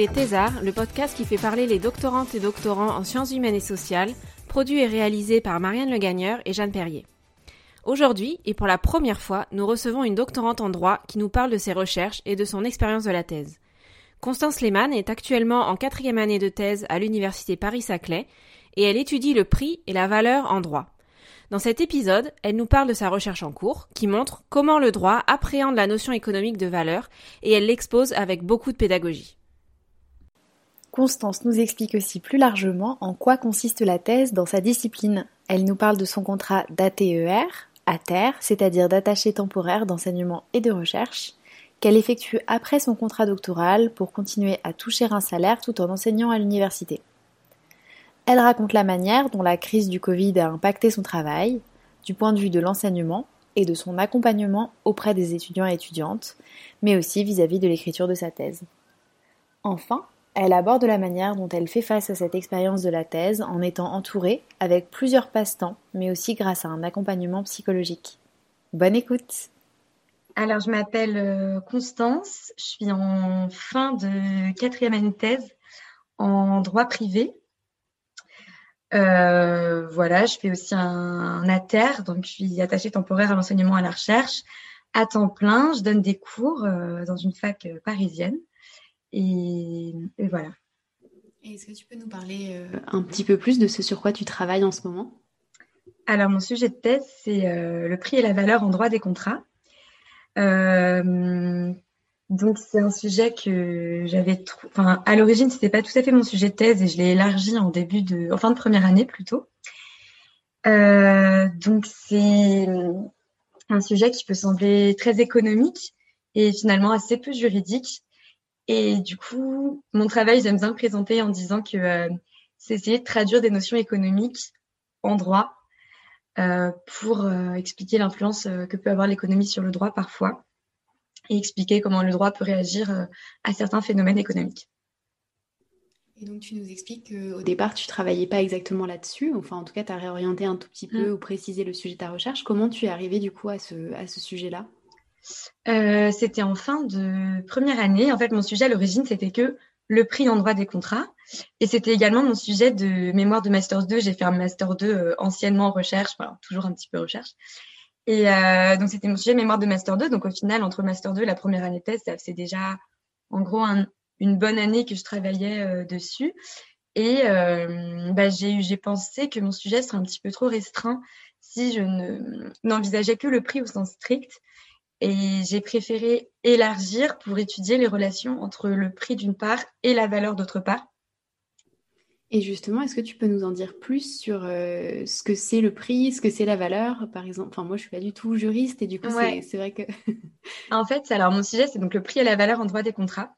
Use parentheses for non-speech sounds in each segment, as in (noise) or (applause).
écoutez Thésar, le podcast qui fait parler les doctorantes et doctorants en sciences humaines et sociales, produit et réalisé par Marianne Le Gagneur et Jeanne Perrier. Aujourd'hui, et pour la première fois, nous recevons une doctorante en droit qui nous parle de ses recherches et de son expérience de la thèse. Constance Lehmann est actuellement en quatrième année de thèse à l'université Paris-Saclay et elle étudie le prix et la valeur en droit. Dans cet épisode, elle nous parle de sa recherche en cours, qui montre comment le droit appréhende la notion économique de valeur, et elle l'expose avec beaucoup de pédagogie. Constance nous explique aussi plus largement en quoi consiste la thèse dans sa discipline. Elle nous parle de son contrat d'ATER, ATER, c'est-à-dire d'attaché temporaire d'enseignement et de recherche, qu'elle effectue après son contrat doctoral pour continuer à toucher un salaire tout en enseignant à l'université. Elle raconte la manière dont la crise du Covid a impacté son travail, du point de vue de l'enseignement et de son accompagnement auprès des étudiants et étudiantes, mais aussi vis-à-vis de l'écriture de sa thèse. Enfin, elle aborde la manière dont elle fait face à cette expérience de la thèse en étant entourée avec plusieurs passe-temps, mais aussi grâce à un accompagnement psychologique. Bonne écoute Alors, je m'appelle euh, Constance, je suis en fin de quatrième année de thèse en droit privé. Euh, voilà, je fais aussi un, un donc je suis attachée temporaire à l'enseignement à la recherche. À temps plein, je donne des cours euh, dans une fac parisienne. Et, et voilà. Est-ce que tu peux nous parler euh, un petit peu plus de ce sur quoi tu travailles en ce moment? Alors, mon sujet de thèse, c'est euh, le prix et la valeur en droit des contrats. Euh, donc, c'est un sujet que j'avais, enfin, à l'origine, c'était pas tout à fait mon sujet de thèse et je l'ai élargi en début de, en fin de première année plutôt. Euh, donc, c'est un sujet qui peut sembler très économique et finalement assez peu juridique. Et du coup, mon travail, j'aime bien le présenter en disant que euh, c'est essayer de traduire des notions économiques en droit euh, pour euh, expliquer l'influence que peut avoir l'économie sur le droit parfois et expliquer comment le droit peut réagir à certains phénomènes économiques. Et donc tu nous expliques qu'au départ tu travaillais pas exactement là-dessus, enfin en tout cas tu as réorienté un tout petit peu Mm. ou précisé le sujet de ta recherche. Comment tu es arrivé du coup à ce, à ce sujet-là? Euh, c'était en fin de première année. En fait, mon sujet à l'origine, c'était que le prix en droit des contrats. Et c'était également mon sujet de mémoire de Master 2. J'ai fait un Master 2 euh, anciennement en recherche, toujours un petit peu recherche. Et euh, donc, c'était mon sujet mémoire de Master 2. Donc, au final, entre Master 2 et la première année de thèse, faisait déjà, en gros, un- une bonne année que je travaillais euh, dessus. Et bah, j'ai pensé que mon sujet serait un petit peu trop restreint si je ne n'envisageais que le prix au sens strict. Et j'ai préféré élargir pour étudier les relations entre le prix d'une part et la valeur d'autre part. Et justement, est-ce que tu peux nous en dire plus sur euh, ce que c'est le prix, ce que c'est la valeur, par exemple? Enfin, moi, je suis pas du tout juriste et du coup, c'est- Ouais. c'est vrai que (laughs) En fait, alors mon sujet, c'est donc le prix et la valeur en droit des contrats.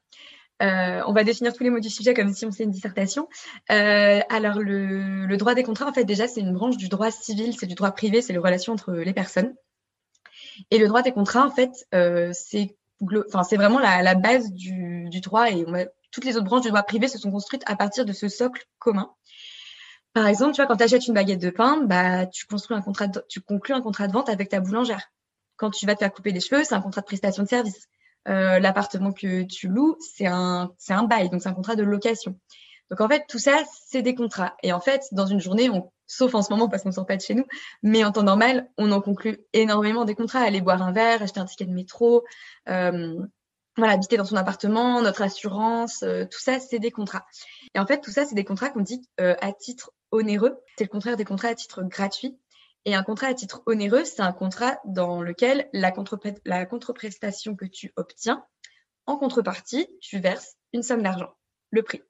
Euh, on va définir tous les mots du sujet comme si on faisait une dissertation. Euh, alors, le, le droit des contrats, en fait, déjà, c'est une branche du droit civil, c'est du droit privé, c'est les relations entre les personnes. Et le droit des contrats, en fait, euh, c'est enfin, c'est vraiment la, la base du, du droit et on va- toutes les autres branches du droit privé se sont construites à partir de ce socle commun. Par exemple, tu vois, quand tu achètes une baguette de pain, bah, tu construis un contrat, de- tu conclus un contrat de vente avec ta boulangère. Quand tu vas te faire couper les cheveux, c'est un contrat de prestation de service. Euh, L'appartement que tu loues, c'est un, c'est un bail, donc c'est un contrat de location. Donc en fait, tout ça, c'est des contrats. Et en fait, dans une journée, on, sauf en ce moment parce qu'on ne sort pas de chez nous, mais en temps normal, on en conclut énormément des contrats. Aller boire un verre, acheter un ticket de métro, euh, voilà, habiter dans son appartement, notre assurance, euh, tout ça, c'est des contrats. Et en fait, tout ça, c'est des contrats qu'on dit euh, à titre onéreux. C'est le contraire des contrats à titre gratuit. Et un contrat à titre onéreux, c'est un contrat dans lequel la, la contreprestation que tu obtiens, en contrepartie, tu verses une somme d'argent, le prix.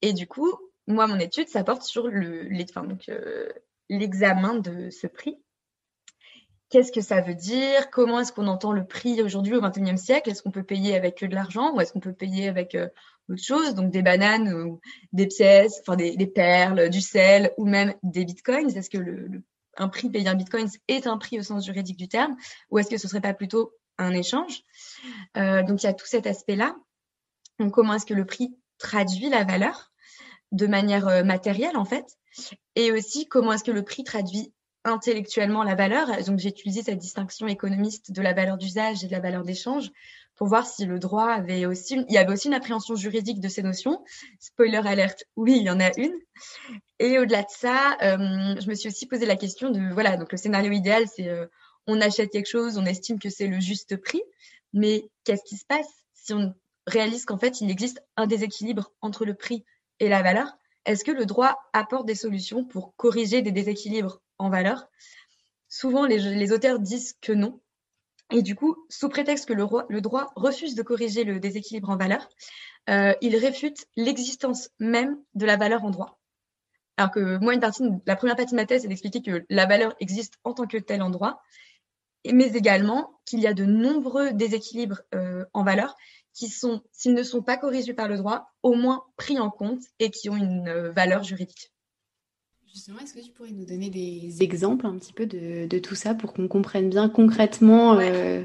Et du coup, moi, mon étude, ça porte sur euh, l'examen de ce prix. qu'est-ce que ça veut dire? Comment est-ce qu'on entend le prix aujourd'hui au XXIe siècle? Est-ce qu'on peut payer avec de l'argent ou est-ce qu'on peut payer avec euh, autre chose? Donc des bananes, ou des pièces, enfin des, perles, du sel ou même des bitcoins. Est-ce que un prix payé en bitcoins est un prix au sens juridique du terme ou est-ce que ce serait pas plutôt un échange? Euh, Donc il y a tout cet aspect-là. Donc comment est-ce que le prix traduit la valeur? De manière euh, matérielle en fait et aussi comment est-ce que le prix traduit intellectuellement la valeur. Donc, j'ai utilisé cette distinction économiste de la valeur d'usage et de la valeur d'échange pour voir si le droit avait aussi, il y avait aussi une appréhension juridique de ces notions. Spoiler alerte, oui, il y en a une. Et au-delà de ça, euh, je me suis aussi posé la question de, voilà, donc le scénario idéal, c'est euh, on achète quelque chose, on estime que c'est le juste prix, mais qu'est-ce qui se passe si on réalise qu'en fait, il existe un déséquilibre entre le prix et la valeur Est-ce que le droit apporte des solutions pour corriger des déséquilibres en valeur? Souvent, les, auteurs disent que non. Et du coup, sous prétexte que le, droit refuse de corriger le déséquilibre en valeur, euh, il réfute l'existence même de la valeur en droit. Alors que moi, une partie, la première partie de ma thèse, c'est d'expliquer que la valeur existe en tant que telle en droit, mais également qu'il y a de nombreux déséquilibres euh, en valeur qui sont, s'ils ne sont pas corrigés par le droit, au moins pris en compte et qui ont une euh, valeur juridique. Justement, est-ce que tu pourrais nous donner des exemples un petit peu de, tout ça pour qu'on comprenne bien concrètement euh,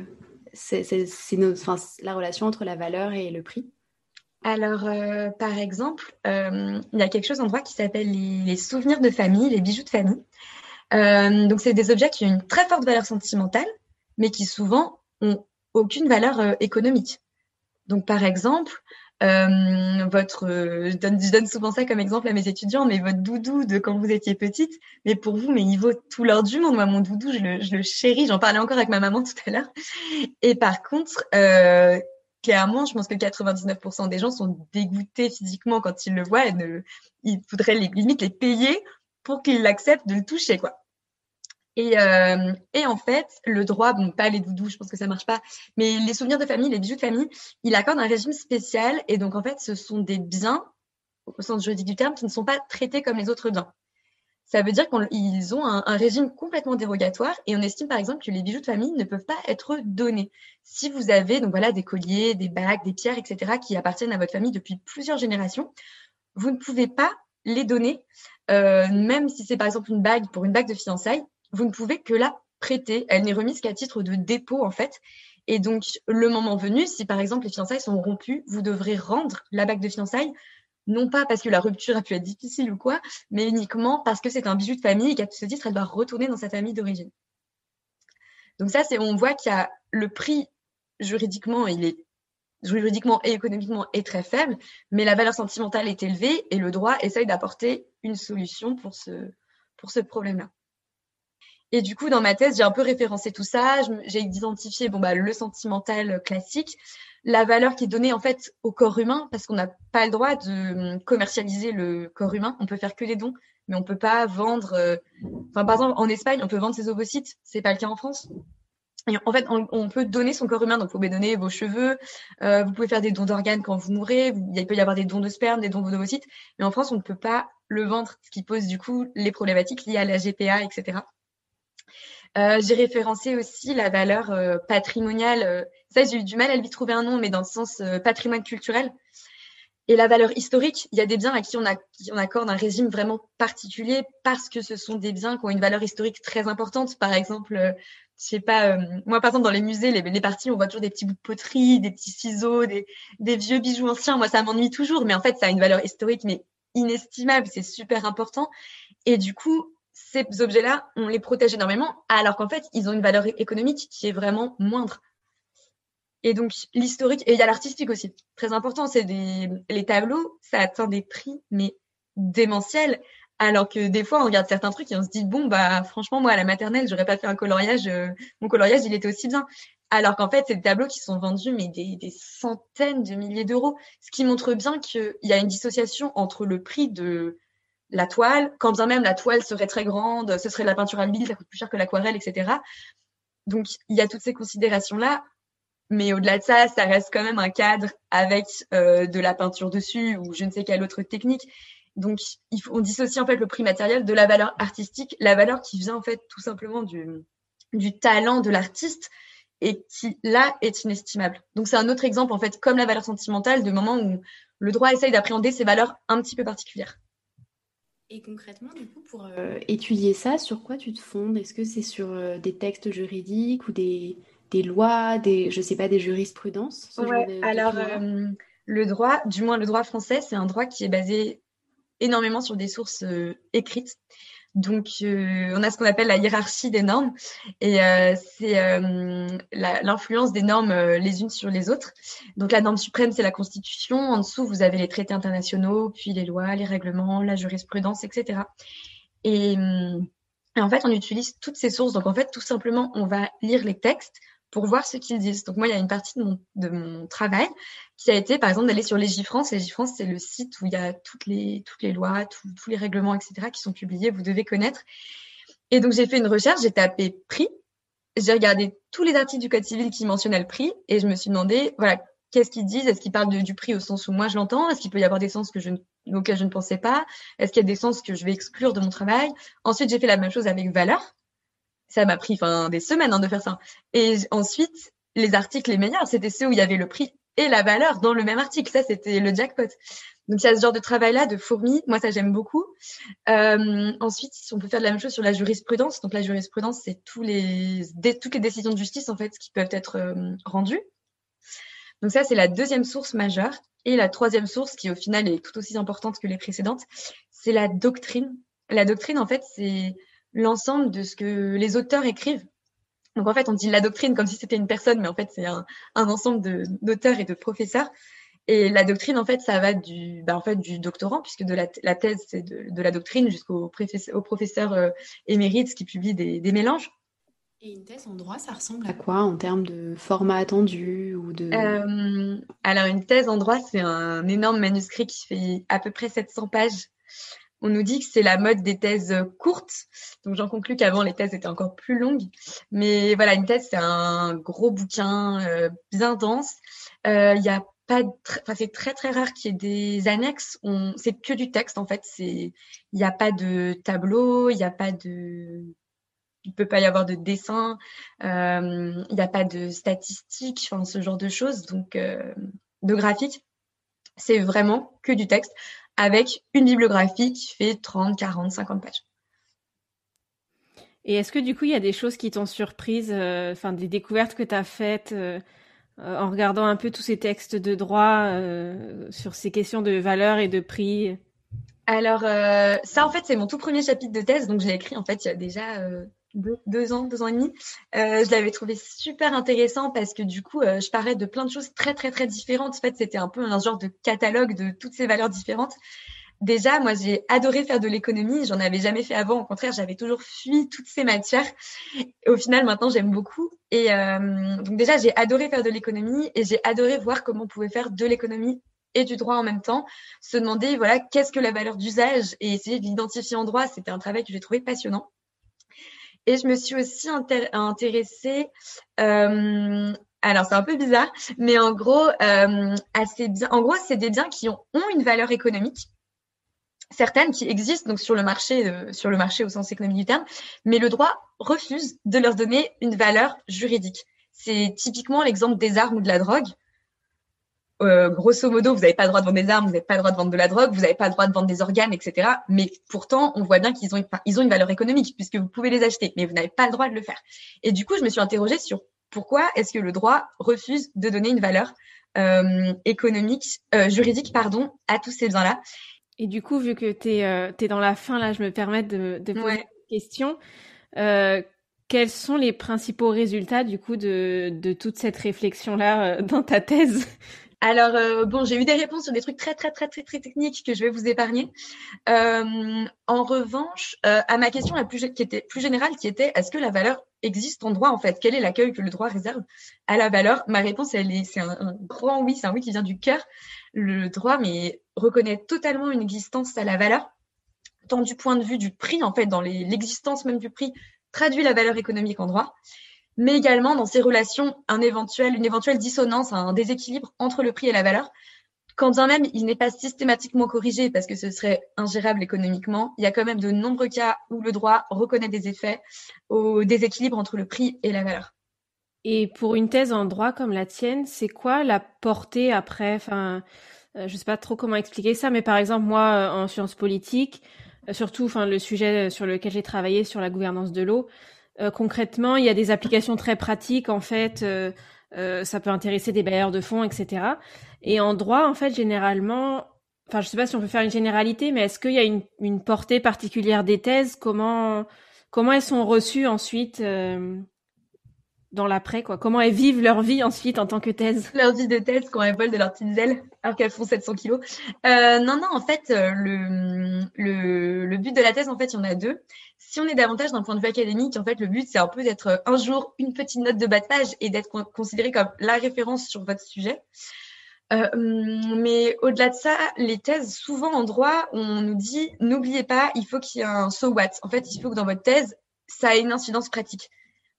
la relation entre la valeur et le prix? Alors, euh, par exemple, euh, il y a quelque chose en droit qui s'appelle les, souvenirs de famille, les bijoux de famille. donc, c'est des objets qui ont une très forte valeur sentimentale, mais qui souvent ont aucune valeur économique. Donc, par exemple, euh, votre, euh, je, donne, je, donne, souvent ça comme exemple à mes étudiants, mais votre doudou de quand vous étiez petite, mais pour vous, mais il vaut tout l'or du monde. Moi, mon doudou, je le, je le chéris. J'en parlais encore avec ma maman (laughs) tout à l'heure. Et par contre, euh, clairement, je pense que 99% des gens sont dégoûtés physiquement quand ils le voient. Et ne, il faudrait les, limite les payer pour qu'ils l'acceptent de le toucher, quoi. Et, euh, et, en fait, le droit, bon, pas les doudous, je pense que ça marche pas, mais les souvenirs de famille, les bijoux de famille, il accorde un régime spécial. Et donc, en fait, ce sont des biens, au sens juridique du terme, qui ne sont pas traités comme les autres biens. Ça veut dire qu'ils ont un, un, régime complètement dérogatoire et on estime par exemple que les bijoux de famille ne peuvent pas être donnés. Si vous avez donc voilà des colliers, des bagues, des pierres, etc. qui appartiennent à votre famille depuis plusieurs générations, vous ne pouvez pas les donner, euh, même si c'est par exemple une bague pour une bague de fiançailles, vous ne pouvez que la prêter. Elle n'est remise qu'à titre de dépôt, en fait. Et donc, le moment venu, si par exemple les fiançailles sont rompues, vous devrez rendre la bague de fiançailles, non pas parce que la rupture a pu être difficile ou quoi, mais uniquement parce que c'est un bijou de famille et qu'à ce titre, elle doit retourner dans sa famille d'origine. Donc ça, c'est on voit qu'il y a le prix juridiquement, il est juridiquement et économiquement est très faible, mais la valeur sentimentale est élevée et le droit essaye d'apporter une solution pour ce, pour ce problème-là. Et du coup, dans ma thèse, j'ai un peu référencé tout ça. J'ai identifié bon, bah, le sentimental classique, la valeur qui est donnée en fait au corps humain, parce qu'on n'a pas le droit de commercialiser le corps humain. On peut faire que des dons, mais on peut pas vendre. Euh, enfin, par exemple, en Espagne, on peut vendre ses ovocytes. C'est pas le cas en France. Et en fait, on, peut donner son corps humain, donc vous pouvez donner vos cheveux, euh, vous pouvez faire des dons d'organes quand vous mourrez, il peut y avoir des dons de sperme, des dons d'ovocytes, mais en France, on ne peut pas le vendre, ce qui pose du coup les problématiques liées à la GPA, etc. Euh, j'ai référencé aussi la valeur euh, patrimoniale. Euh, ça, j'ai eu du mal à lui trouver un nom, mais dans le sens patrimoine culturel. Et la valeur historique, il y a des biens à qui on, accorde un régime vraiment particulier parce que ce sont des biens qui ont une valeur historique très importante. Par exemple, je sais pas, moi par exemple dans les musées, les, les, parties, on voit toujours des petits bouts de poterie, des petits ciseaux, des, des vieux bijoux anciens. Moi, ça m'ennuie toujours, mais en fait, ça a une valeur historique mais inestimable. C'est super important. Et du coup, ces objets-là, on les protège énormément, alors qu'en fait, ils ont une valeur économique qui est vraiment moindre. Et donc, l'historique, et il y a l'artistique aussi, très important, c'est des, les tableaux, ça atteint des prix, mais démentiels, alors que des fois, on regarde certains trucs et on se dit, bon, bah, franchement, moi, à la maternelle, j'aurais pas fait un coloriage, euh, mon coloriage, il était aussi bien. Alors qu'en fait, c'est des tableaux qui sont vendus, mais des, des centaines de milliers d'euros, ce qui montre bien qu'il y a une dissociation entre le prix de, la toile, quand bien même la toile serait très grande, ce serait de la peinture à l'huile, ça coûte plus cher que l'aquarelle, etc. Donc il y a toutes ces considérations-là, mais au-delà de ça, ça reste quand même un cadre avec euh, de la peinture dessus ou je ne sais quelle autre technique. Donc il faut, on dissocie en fait le prix matériel de la valeur artistique, la valeur qui vient en fait tout simplement du, du talent de l'artiste et qui là est inestimable. Donc c'est un autre exemple en fait, comme la valeur sentimentale, de moment où le droit essaye d'appréhender ces valeurs un petit peu particulières. Et concrètement, du coup, pour euh, étudier ça, sur quoi tu te fondes? Est-ce que c'est sur euh, des textes juridiques ou des, des lois, des, je sais pas, des jurisprudences ouais, Alors, euh, le droit, du moins le droit français, c'est un droit qui est basé énormément sur des sources écrites. Donc, euh, on a ce qu'on appelle la hiérarchie des normes, et euh, c'est euh, l'influence des normes les unes sur les autres. Donc, la norme suprême, c'est la Constitution. En dessous, vous avez les traités internationaux, puis les lois, les règlements, la jurisprudence, etc. Et, et en fait, on utilise toutes ces sources. Donc, en fait, tout simplement, on va lire les textes pour voir ce qu'ils disent. Donc moi, il y a une partie de mon, travail qui a été, par exemple, d'aller sur Légifrance. Légifrance, c'est le site où il y a toutes les, toutes les lois, tous les règlements, etc., qui sont publiés, vous devez connaître. Et donc, j'ai fait une recherche, j'ai tapé prix, j'ai regardé tous les articles du Code civil qui mentionnaient le prix, et je me suis demandé, voilà, qu'est-ce qu'ils disent? Est-ce qu'ils parlent du prix au sens où moi je l'entends? Est-ce qu'il peut y avoir des sens que je auxquels je ne pensais pas? Est-ce qu'il y a des sens que je vais exclure de mon travail? Ensuite, j'ai fait la même chose avec valeur ça m'a pris enfin des semaines hein, de faire ça. Et ensuite, les articles les meilleurs, c'était ceux où il y avait le prix et la valeur dans le même article. Ça, c'était le jackpot. Donc il y a ce genre de travail-là de fourmi. Moi, ça j'aime beaucoup. Euh, ensuite, on peut faire de la même chose sur la jurisprudence. Donc la jurisprudence, c'est tous les toutes les décisions de justice en fait qui peuvent être euh, rendues. Donc ça, c'est la deuxième source majeure. Et la troisième source, qui au final est tout aussi importante que les précédentes, c'est la doctrine. La doctrine, en fait, c'est l'ensemble de ce que les auteurs écrivent. Donc en fait, on dit la doctrine comme si c'était une personne, mais en fait, c'est un, ensemble d'auteurs et de professeurs. Et la doctrine, en fait, ça va du, bah, en fait, du doctorant, puisque de la, thèse, c'est de, la doctrine, jusqu'au professeur, au professeur euh, émérite qui publie des, mélanges. Et une thèse en droit, ça ressemble à quoi? En termes de format attendu ou de... Euh, alors, une thèse en droit, c'est un énorme manuscrit qui fait à peu près 700 pages on nous dit que c'est la mode des thèses courtes. Donc j'en conclus qu'avant les thèses étaient encore plus longues. Mais voilà, une thèse c'est un gros bouquin euh, bien dense. Euh, il y a pas, enfin c'est très très rare qu'il y ait des annexes. On, c'est que du texte en fait. C'est, il n'y a pas de tableau, il n'y a pas de, il peut pas y avoir de dessin, euh, il n'y a pas de statistiques, enfin ce genre de choses. Donc de graphique, c'est vraiment que du texte avec une bibliographie qui fait 30, 40, 50 pages. Et est-ce que du coup, il y a des choses qui t'ont surprise, euh, des découvertes que tu as faites euh, euh, en regardant un peu tous ces textes de droit sur ces questions de valeur et de prix? Alors, ça, en fait, c'est mon tout premier chapitre de thèse, donc je l'ai écrit en fait il y a déjà deux, ans, deux ans et demi. je l'avais trouvé super intéressant parce que du coup, je parlais de plein de choses très, très, très différentes. En fait, c'était un peu un genre de catalogue de toutes ces valeurs différentes. Déjà, moi, j'ai adoré faire de l'économie. J'en avais jamais fait avant. Au contraire, j'avais toujours fui toutes ces matières. Au final, maintenant, j'aime beaucoup. Et euh, donc déjà, j'ai adoré faire de l'économie et j'ai adoré voir comment on pouvait faire de l'économie et du droit en même temps. Se demander, voilà, qu'est-ce que la valeur d'usage et essayer de l'identifier en droit. C'était un travail que j'ai trouvé passionnant. Et je me suis aussi intéressée. Euh, alors c'est un peu bizarre, mais en gros, euh, assez bien. En gros, c'est des biens qui ont, ont une valeur économique certaines qui existent donc sur le marché, euh, sur le marché au sens économique du terme, mais le droit refuse de leur donner une valeur juridique. C'est typiquement l'exemple des armes ou de la drogue. Euh, grosso modo, vous n'avez pas le droit de vendre des armes, vous n'avez pas le droit de vendre de la drogue, vous n'avez pas le droit de vendre des organes, etc. Mais pourtant, on voit bien qu'ils ont, une, ils ont une valeur économique puisque vous pouvez les acheter, mais vous n'avez pas le droit de le faire. Et du coup, je me suis interrogée sur pourquoi est-ce que le droit refuse de donner une valeur euh, économique, euh, juridique, pardon, à tous ces biens-là. Et du coup, vu que tu es, euh, dans la fin, là, je me permets de, de poser une question. Euh, quels sont les principaux résultats, du coup, de, de toute cette réflexion-là euh, dans ta thèse? Alors euh, bon, j'ai eu des réponses sur des trucs très très très très très techniques que je vais vous épargner. Euh, en revanche, euh, à ma question la plus qui était plus générale, qui était est-ce que la valeur existe en droit en fait? Quel est l'accueil que le droit réserve à la valeur? Ma réponse, elle est c'est un, un, grand oui, c'est un oui qui vient du cœur. Le droit, mais reconnaît totalement une existence à la valeur, tant du point de vue du prix en fait, dans l'existence même du prix, traduit la valeur économique en droit mais également dans ces relations une éventuelle dissonance, un déséquilibre entre le prix et la valeur quand bien même il n'est pas systématiquement corrigé parce que ce serait ingérable économiquement, il y a quand même de nombreux cas où le droit reconnaît des effets au déséquilibre entre le prix et la valeur. Et pour une thèse en droit comme la tienne, c'est quoi la portée après? Enfin, euh, je sais pas trop comment expliquer ça, mais par exemple moi euh, en sciences politiques, euh, surtout, enfin le sujet sur lequel j'ai travaillé sur la gouvernance de l'eau, concrètement, il y a des applications très pratiques en fait. ça peut intéresser des bailleurs de fonds, etc. Et en droit, en fait, généralement, enfin, je sais pas si on peut faire une généralité, mais est-ce qu'il y a une, une, portée particulière des thèses? Comment comment elles sont reçues ensuite dans l'après, quoi. Comment elles vivent leur vie ensuite en tant que thèse Leur vie de thèse quand elles volent de leurs petites ailes alors qu'elles font 700 kilos. Euh, non, non, en fait, euh, le, le, le, but de la thèse, en fait, il y en a deux. Si on est davantage d'un point de vue académique, en fait, le but, c'est un peu d'être un jour une petite note de page et d'être considéré comme la référence sur votre sujet. Euh, mais au-delà de ça, les thèses, souvent en droit, on nous dit, n'oubliez pas, il faut qu'il y ait un so what. En fait, il faut que dans votre thèse, ça ait une incidence pratique.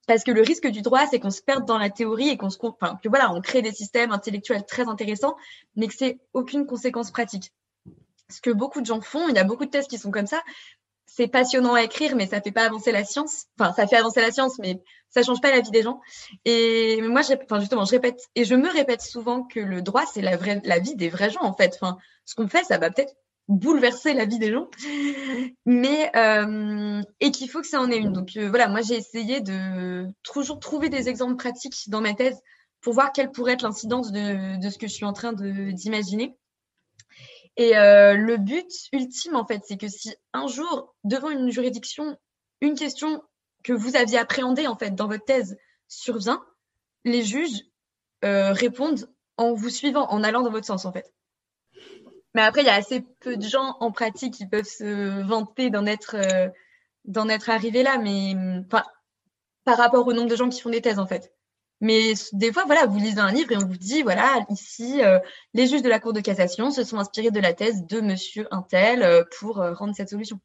Parce que le risque du droit, c'est qu'on se perde dans la théorie et qu'on se, enfin, que voilà, on crée des systèmes intellectuels très intéressants, mais que c'est aucune conséquence pratique. Ce que beaucoup de gens font, il y a beaucoup de thèses qui sont comme ça. C'est passionnant à écrire, mais ça fait pas avancer la science. Enfin, ça fait avancer la science, mais ça change pas la vie des gens. Et moi, enfin, justement, je répète, et je me répète souvent que le droit, c'est la vraie, la vie des vrais gens, en fait. Enfin, ce qu'on fait, ça va peut-être bouleverser la vie des gens, mais euh, et qu'il faut que ça en ait une. Donc euh, voilà, moi j'ai essayé de toujours trouver des exemples pratiques dans ma thèse pour voir quelle pourrait être l'incidence de, ce que je suis en train d'imaginer. Et euh, le but ultime en fait, c'est que si un jour devant une juridiction, une question que vous aviez appréhendée en fait dans votre thèse survient, les juges répondent en vous suivant, en allant dans votre sens en fait. Mais après, il y a assez peu de gens en pratique qui peuvent se vanter d'en être, euh, d'en être arrivés là, mais par rapport au nombre de gens qui font des thèses en fait. Mais des fois, voilà, vous lisez un livre et on vous dit, voilà, ici, euh, les juges de la Cour de cassation se sont inspirés de la thèse de Monsieur Intel euh, pour rendre cette solution.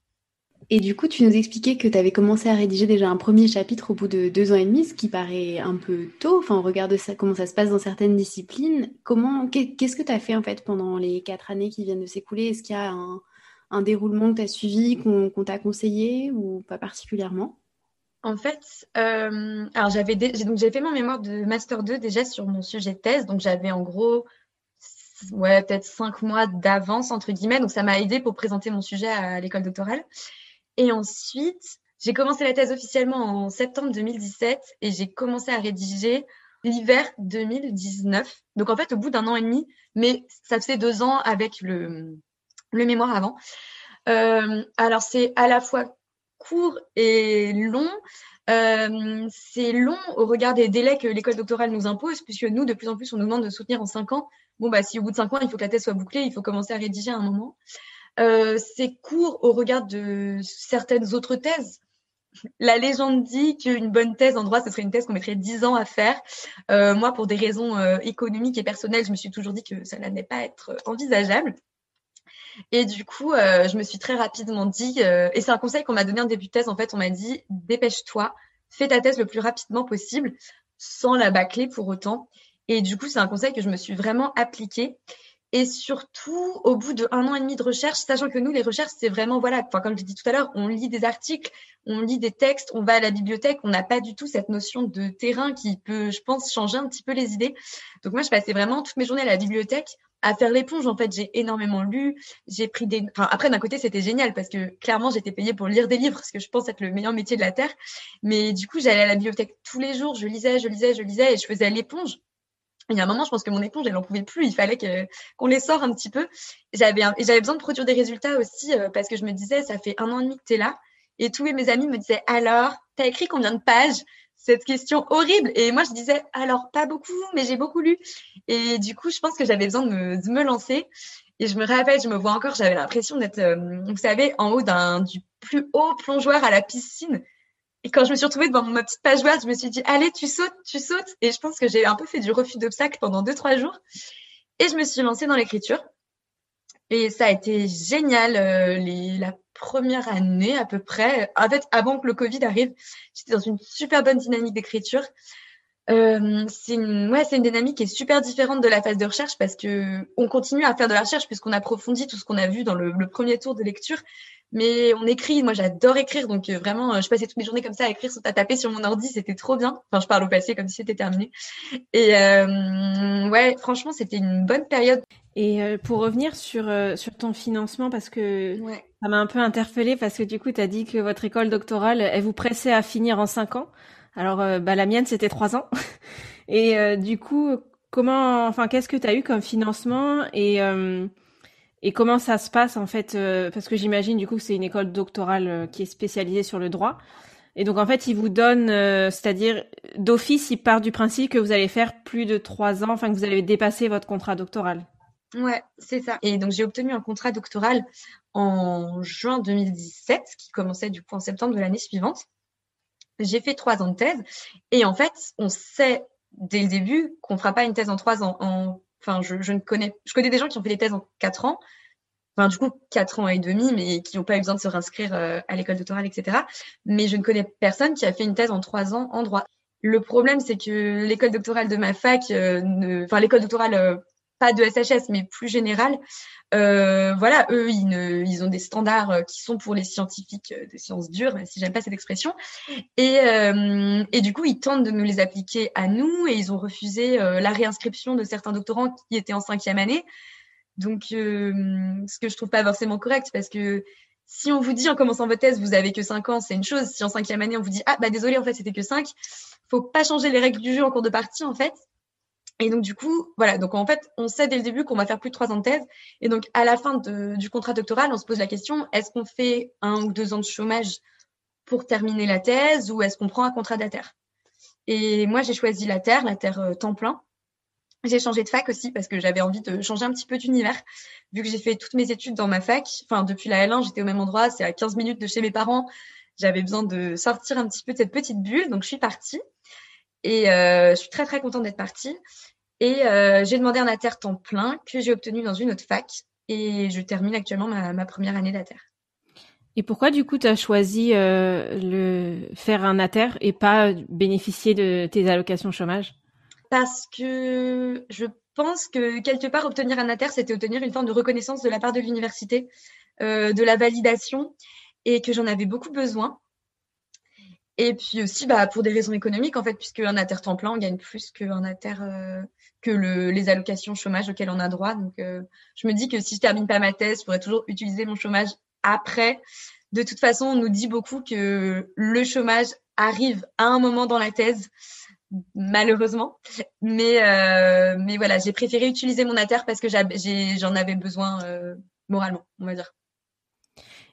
Et du coup, tu nous expliquais que tu avais commencé à rédiger déjà un premier chapitre au bout de deux ans et demi, ce qui paraît un peu tôt. Enfin, on regarde comment ça se passe dans certaines disciplines. Comment, qu'est-ce que tu as fait en fait pendant les quatre années qui viennent de s'écouler? Est-ce qu'il y a un, déroulement que tu as suivi, qu'on t'a conseillé ou pas particulièrement? En fait, euh, alors j'avais donc j'ai fait mon mémoire de master 2 déjà sur mon sujet de thèse, donc j'avais en gros ouais peut-être cinq mois d'avance entre guillemets, donc ça m'a aidé pour présenter mon sujet à l'école doctorale. Et ensuite, j'ai commencé la thèse officiellement en septembre 2017 et j'ai commencé à rédiger l'hiver 2019. Donc en fait, au bout d'un an et demi, mais ça faisait deux ans avec le, le mémoire avant. Euh, alors c'est à la fois court et long. Euh, c'est long au regard des délais que l'école doctorale nous impose, puisque nous, de plus en plus, on nous demande de soutenir en cinq ans. Bon, bah, si au bout de cinq ans, il faut que la thèse soit bouclée, il faut commencer à rédiger à un moment. Euh, c'est court au regard de certaines autres thèses. La légende dit qu'une bonne thèse en droit, ce serait une thèse qu'on mettrait dix ans à faire. Euh, moi, pour des raisons euh, économiques et personnelles, je me suis toujours dit que ça n'allait pas être envisageable. Et du coup, je me suis très rapidement dit, et c'est un conseil qu'on m'a donné en début de thèse, en fait, on m'a dit, dépêche-toi, fais ta thèse le plus rapidement possible, sans la bâcler pour autant. Et du coup, c'est un conseil que je me suis vraiment appliqué. Et surtout, au bout de un an et demi de recherche, sachant que nous, les recherches, c'est vraiment, voilà, enfin, comme je dit tout à l'heure, on lit des articles, on lit des textes, on va à la bibliothèque, on n'a pas du tout cette notion de terrain qui peut, je pense, changer un petit peu les idées. Donc moi, je passais vraiment toutes mes journées à la bibliothèque à faire l'éponge. En fait, j'ai énormément lu, j'ai pris des, enfin, après, d'un côté, c'était génial parce que clairement, j'étais payée pour lire des livres, ce que je pense être le meilleur métier de la Terre. Mais du coup, j'allais à la bibliothèque tous les jours, je lisais, je lisais, je lisais et je faisais l'éponge il y a un moment, je pense que mon éponge, elle n'en pouvait plus. Il fallait que, qu'on les sorte un petit peu. J'avais, j'avais besoin de produire des résultats aussi euh, parce que je me disais, ça fait un an et demi que tu là. Et tous mes amis me disaient, alors, tu as écrit combien de pages? Cette question horrible. Et moi, je disais, alors, pas beaucoup, mais j'ai beaucoup lu. Et du coup, je pense que j'avais besoin de me, de me lancer. Et je me rappelle, je me vois encore, j'avais l'impression d'être, euh, vous savez, en haut d'un, du plus haut plongeoir à la piscine et quand je me suis retrouvée devant ma petite page web, je me suis dit, allez, tu sautes, tu sautes. Et je pense que j'ai un peu fait du refus d'obstacles pendant deux, trois jours. Et je me suis lancée dans l'écriture. Et ça a été génial. Euh, les, la première année à peu près, en fait, avant que le Covid arrive, j'étais dans une super bonne dynamique d'écriture. euh, c'est une, ouais, c'est une dynamique qui est super différente de la phase de recherche parce que on continue à faire de la recherche puisqu'on approfondit tout ce qu'on a vu dans le, premier tour de lecture. Mais on écrit, moi j'adore écrire, donc euh, vraiment, euh, je passais toutes mes journées comme ça à écrire, à taper sur mon ordi, c'était trop bien. Enfin, je parle au passé comme si c'était terminé. Et ouais, franchement, c'était une bonne période. Et pour revenir sur sur ton financement, parce que ça m'a un peu interpellée, parce que du coup, tu as dit que votre école doctorale, elle vous pressait à finir en cinq ans. Alors, euh, bah, la mienne, c'était trois ans. (laughs) et euh, du coup, comment, enfin, qu'est-ce que tu as eu comme financement? Et, euh, et comment ça se passe en fait Parce que j'imagine du coup que c'est une école doctorale qui est spécialisée sur le droit. Et donc en fait, ils vous donnent, c'est-à-dire d'office, ils partent du principe que vous allez faire plus de trois ans, enfin que vous allez dépasser votre contrat doctoral. Ouais, c'est ça. Et donc j'ai obtenu un contrat doctoral en juin 2017, qui commençait du coup en septembre de l'année suivante j'ai fait trois ans de thèse. Et en fait, on sait dès le début qu'on fera pas une thèse en trois ans. Enfin, je, ne connais, je connais des gens qui ont fait des thèses en quatre ans. Enfin, du coup, quatre ans et demi, mais qui n'ont pas eu besoin de se réinscrire euh, à l'école doctorale, etc. Mais je ne connais personne qui a fait une thèse en trois ans en droit. Le problème, c'est que l'école doctorale de ma fac, euh, enfin l'école doctorale euh, pas de SHS, mais plus générale, euh, voilà, eux, ils, ne, ils, ont des standards euh, qui sont pour les scientifiques euh, de sciences dures, si j'aime pas cette expression. Et, euh, et, du coup, ils tentent de nous les appliquer à nous et ils ont refusé euh, la réinscription de certains doctorants qui étaient en cinquième année. Donc, ce que je trouve pas forcément correct parce que si on vous dit en commençant votre thèse, vous avez que cinq ans, c'est une chose. Si en cinquième année, on vous dit, ah, bah désolé, en fait, c'était que cinq, faut pas changer les règles du jeu en cours de partie, en fait. Et donc, du coup, voilà. Donc, en fait, on sait dès le début qu'on va faire plus de trois ans de thèse. Et donc, à la fin du contrat doctoral, on se pose la question est-ce qu'on fait un ou deux ans de chômage pour terminer la thèse ou est-ce qu'on prend un contrat d'ATER Et moi, j'ai choisi la terre, la terre euh, temps plein. J'ai changé de fac aussi parce que j'avais envie de changer un petit peu d'univers. Vu que j'ai fait toutes mes études dans ma fac, enfin, depuis la L1, j'étais au même endroit, c'est à 15 minutes de chez mes parents. J'avais besoin de sortir un petit peu de cette petite bulle, donc je suis partie. Et euh, je suis très très contente d'être partie. Et euh, j'ai demandé un ATER temps plein que j'ai obtenu dans une autre fac. Et je termine actuellement ma, première année d'ATER. Et pourquoi du coup tu as choisi euh, le faire un ATER et pas bénéficier de tes allocations chômage? Parce que je pense que quelque part obtenir un ATER, c'était obtenir une forme de reconnaissance de la part de l'université, de la validation, et que j'en avais beaucoup besoin. Et puis aussi, bah, pour des raisons économiques, en fait, puisque un ATER temps plein, on gagne plus qu'un ATER, euh, que le, les allocations chômage auxquelles on a droit. Donc, euh, je me dis que si je termine pas ma thèse, je pourrais toujours utiliser mon chômage après. De toute façon, on nous dit beaucoup que le chômage arrive à un moment dans la thèse, malheureusement. Mais, euh, mais voilà, j'ai préféré utiliser mon ATER parce que j'en avais besoin moralement, on va dire.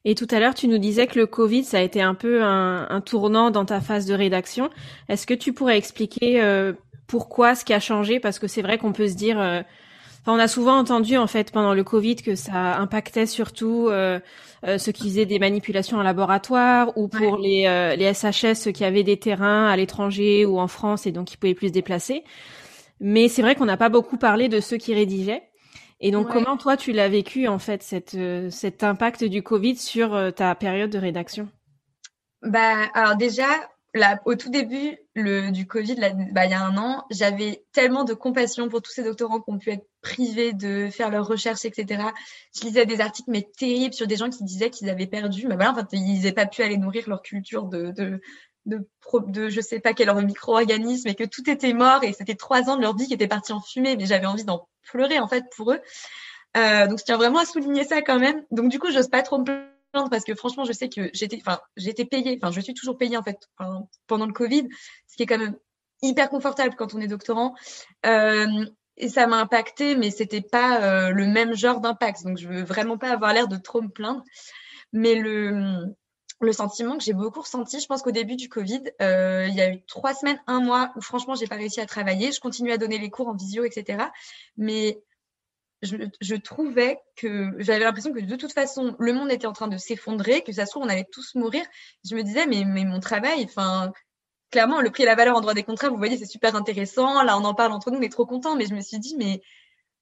Et tout à l'heure, tu nous disais que le Covid, ça a été un peu un, tournant dans ta phase de rédaction. Est-ce que tu pourrais expliquer euh, pourquoi ce qui a changé Parce que c'est vrai qu'on peut se dire... Euh, on a souvent entendu en fait pendant le Covid que ça impactait surtout euh, ceux qui faisaient des manipulations en laboratoire ou pour les, les SHS ceux qui avaient des terrains à l'étranger ou en France et donc qui pouvaient plus se déplacer. Mais c'est vrai qu'on n'a pas beaucoup parlé de ceux qui rédigeaient. Et donc, comment toi, tu l'as vécu, en fait, cette, euh, cet impact du Covid sur euh, ta période de rédaction? Bah, Alors déjà, au tout début du Covid, bah, il y a un an, j'avais tellement de compassion pour tous ces doctorants qui ont pu être privés de faire leurs recherches, etc. Je lisais des articles, mais terribles, sur des gens qui disaient qu'ils avaient perdu, mais voilà, en fait, ils n'avaient pas pu aller nourrir leur culture de, de, de, je sais pas quel micro-organisme et que tout était mort et c'était trois ans de leur vie qui était parti en fumée, mais j'avais envie d'en pleurer en fait pour eux. Euh, donc je tiens vraiment à souligner ça quand même. Donc du coup, j'ose pas trop me parce que franchement, je sais que j'étais, enfin, j'étais payée, enfin, je suis toujours payée en fait pendant le Covid, ce qui est quand même hyper confortable quand on est doctorant. Euh, et ça m'a impacté, mais c'était pas euh, le même genre d'impact. Donc je veux vraiment pas avoir l'air de trop me plaindre. Mais le le sentiment que j'ai beaucoup ressenti, je pense qu'au début du Covid, euh, il y a eu trois semaines, un mois où franchement, j'ai pas réussi à travailler. Je continuais à donner les cours en visio, etc. Mais je, trouvais que j'avais l'impression que de toute façon, le monde était en train de s'effondrer, que ça se trouve, on allait tous mourir. Je me disais, mais, mais mon travail, enfin, clairement, le prix et la valeur en droit des contrats, vous voyez, c'est super intéressant. Là, on en parle entre nous, on est trop contents. Mais je me suis dit, mais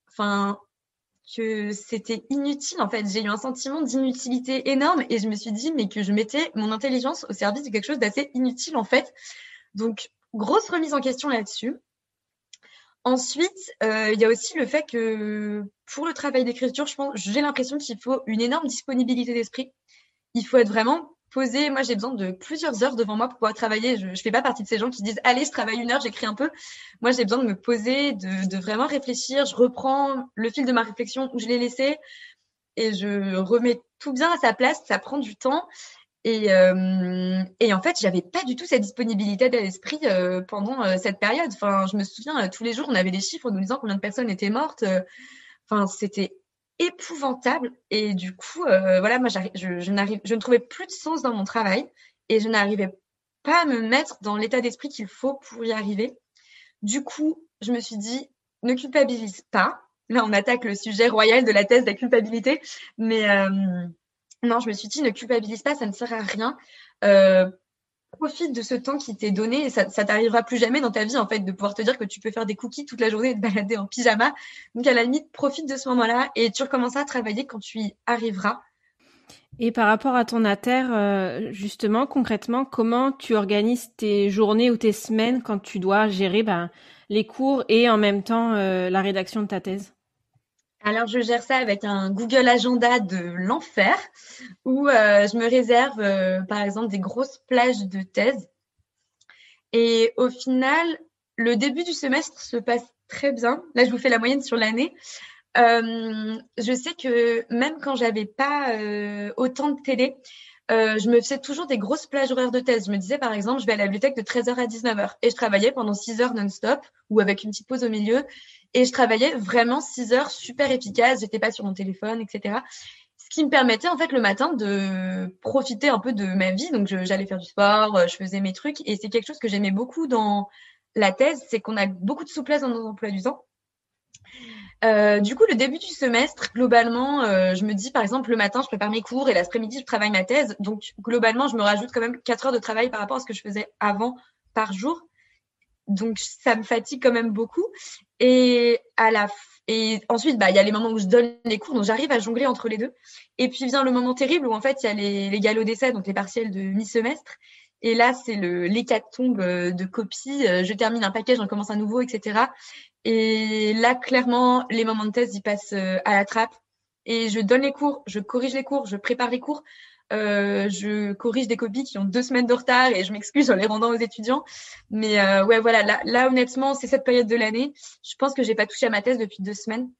enfin, que c'était inutile. En fait, j'ai eu un sentiment d'inutilité énorme et je me suis dit, mais que je mettais mon intelligence au service de quelque chose d'assez inutile, en fait. Donc, grosse remise en question là-dessus. Ensuite, euh, il y a aussi le fait que pour le travail d'écriture, je pense, j'ai l'impression qu'il faut une énorme disponibilité d'esprit. Il faut être vraiment posé. Moi, j'ai besoin de plusieurs heures devant moi pour pouvoir travailler. Je ne fais pas partie de ces gens qui disent allez, je travaille une heure, j'écris un peu. Moi, j'ai besoin de me poser, de, de, vraiment réfléchir. Je reprends le fil de ma réflexion où je l'ai laissé et je remets tout bien à sa place. Ça prend du temps. Et, euh, et en fait, j'avais pas du tout cette disponibilité d'esprit euh, pendant euh, cette période. Enfin, je me souviens, tous les jours, on avait des chiffres nous disant combien de personnes étaient mortes. Enfin, c'était épouvantable. Et du coup, voilà, moi, je, je, je ne trouvais plus de sens dans mon travail et je n'arrivais pas à me mettre dans l'état d'esprit qu'il faut pour y arriver. Du coup, je me suis dit, ne culpabilise pas. Là, on attaque le sujet royal de la thèse de la culpabilité, mais non, je me suis dit, ne culpabilise pas, ça ne sert à rien. Euh, profite de ce temps qui t'est donné et ça, t'arrivera plus jamais dans ta vie, en fait, de pouvoir te dire que tu peux faire des cookies toute la journée et te balader en pyjama. Donc, à la limite, profite de ce moment-là et tu recommenceras à travailler quand tu y arriveras. Et par rapport à ton ATER, euh, justement, concrètement, comment tu organises tes journées ou tes semaines quand tu dois gérer ben, les cours et en même temps euh, la rédaction de ta thèse? Alors, je gère ça avec un Google Agenda de l'enfer où euh, je me réserve, euh, par exemple, des grosses plages de thèse. Et au final, le début du semestre se passe très bien. Là, je vous fais la moyenne sur l'année. Euh, je sais que même quand j'avais pas autant de télé, je me faisais toujours des grosses plages horaires de thèse. Je me disais, par exemple, je vais à la bibliothèque de 13h à 19h et je travaillais pendant 6 heures non-stop ou avec une petite pause au milieu. Et je travaillais vraiment 6 heures super efficaces. J'étais pas sur mon téléphone, etc. Ce qui me permettait en fait le matin de profiter un peu de ma vie. Donc j'allais faire du sport, euh, je faisais mes trucs. Et c'est quelque chose que j'aimais beaucoup dans la thèse, c'est qu'on a beaucoup de souplesse dans nos emplois du temps. Euh, du coup, le début du semestre, globalement, euh, je me dis, par exemple, le matin, je prépare mes cours et l'après-midi, je travaille ma thèse. Donc, globalement, je me rajoute quand même 4 heures de travail par rapport à ce que je faisais avant par jour donc ça me fatigue quand même beaucoup. Et à la et ensuite, bah, il y a les moments où je donne les cours, donc j'arrive à jongler entre les deux. Et puis vient le moment terrible où en fait il y a les, les galops d'essai, donc les partiels de mi-semestre. Et là, c'est le l'hécatombe euh, de copies. Je termine un paquet, j'en commence un nouveau, etc. Et là, clairement, les moments de thèse, ils passent euh, à la trappe. Et je donne les cours, je corrige les cours, je prépare les cours. Euh, je corrige des copies qui ont deux semaines de retard et je m'excuse en les rendant aux étudiants. Mais euh, ouais, voilà, là, honnêtement, c'est cette période de l'année. Je pense que j'ai pas touché à ma thèse depuis deux semaines.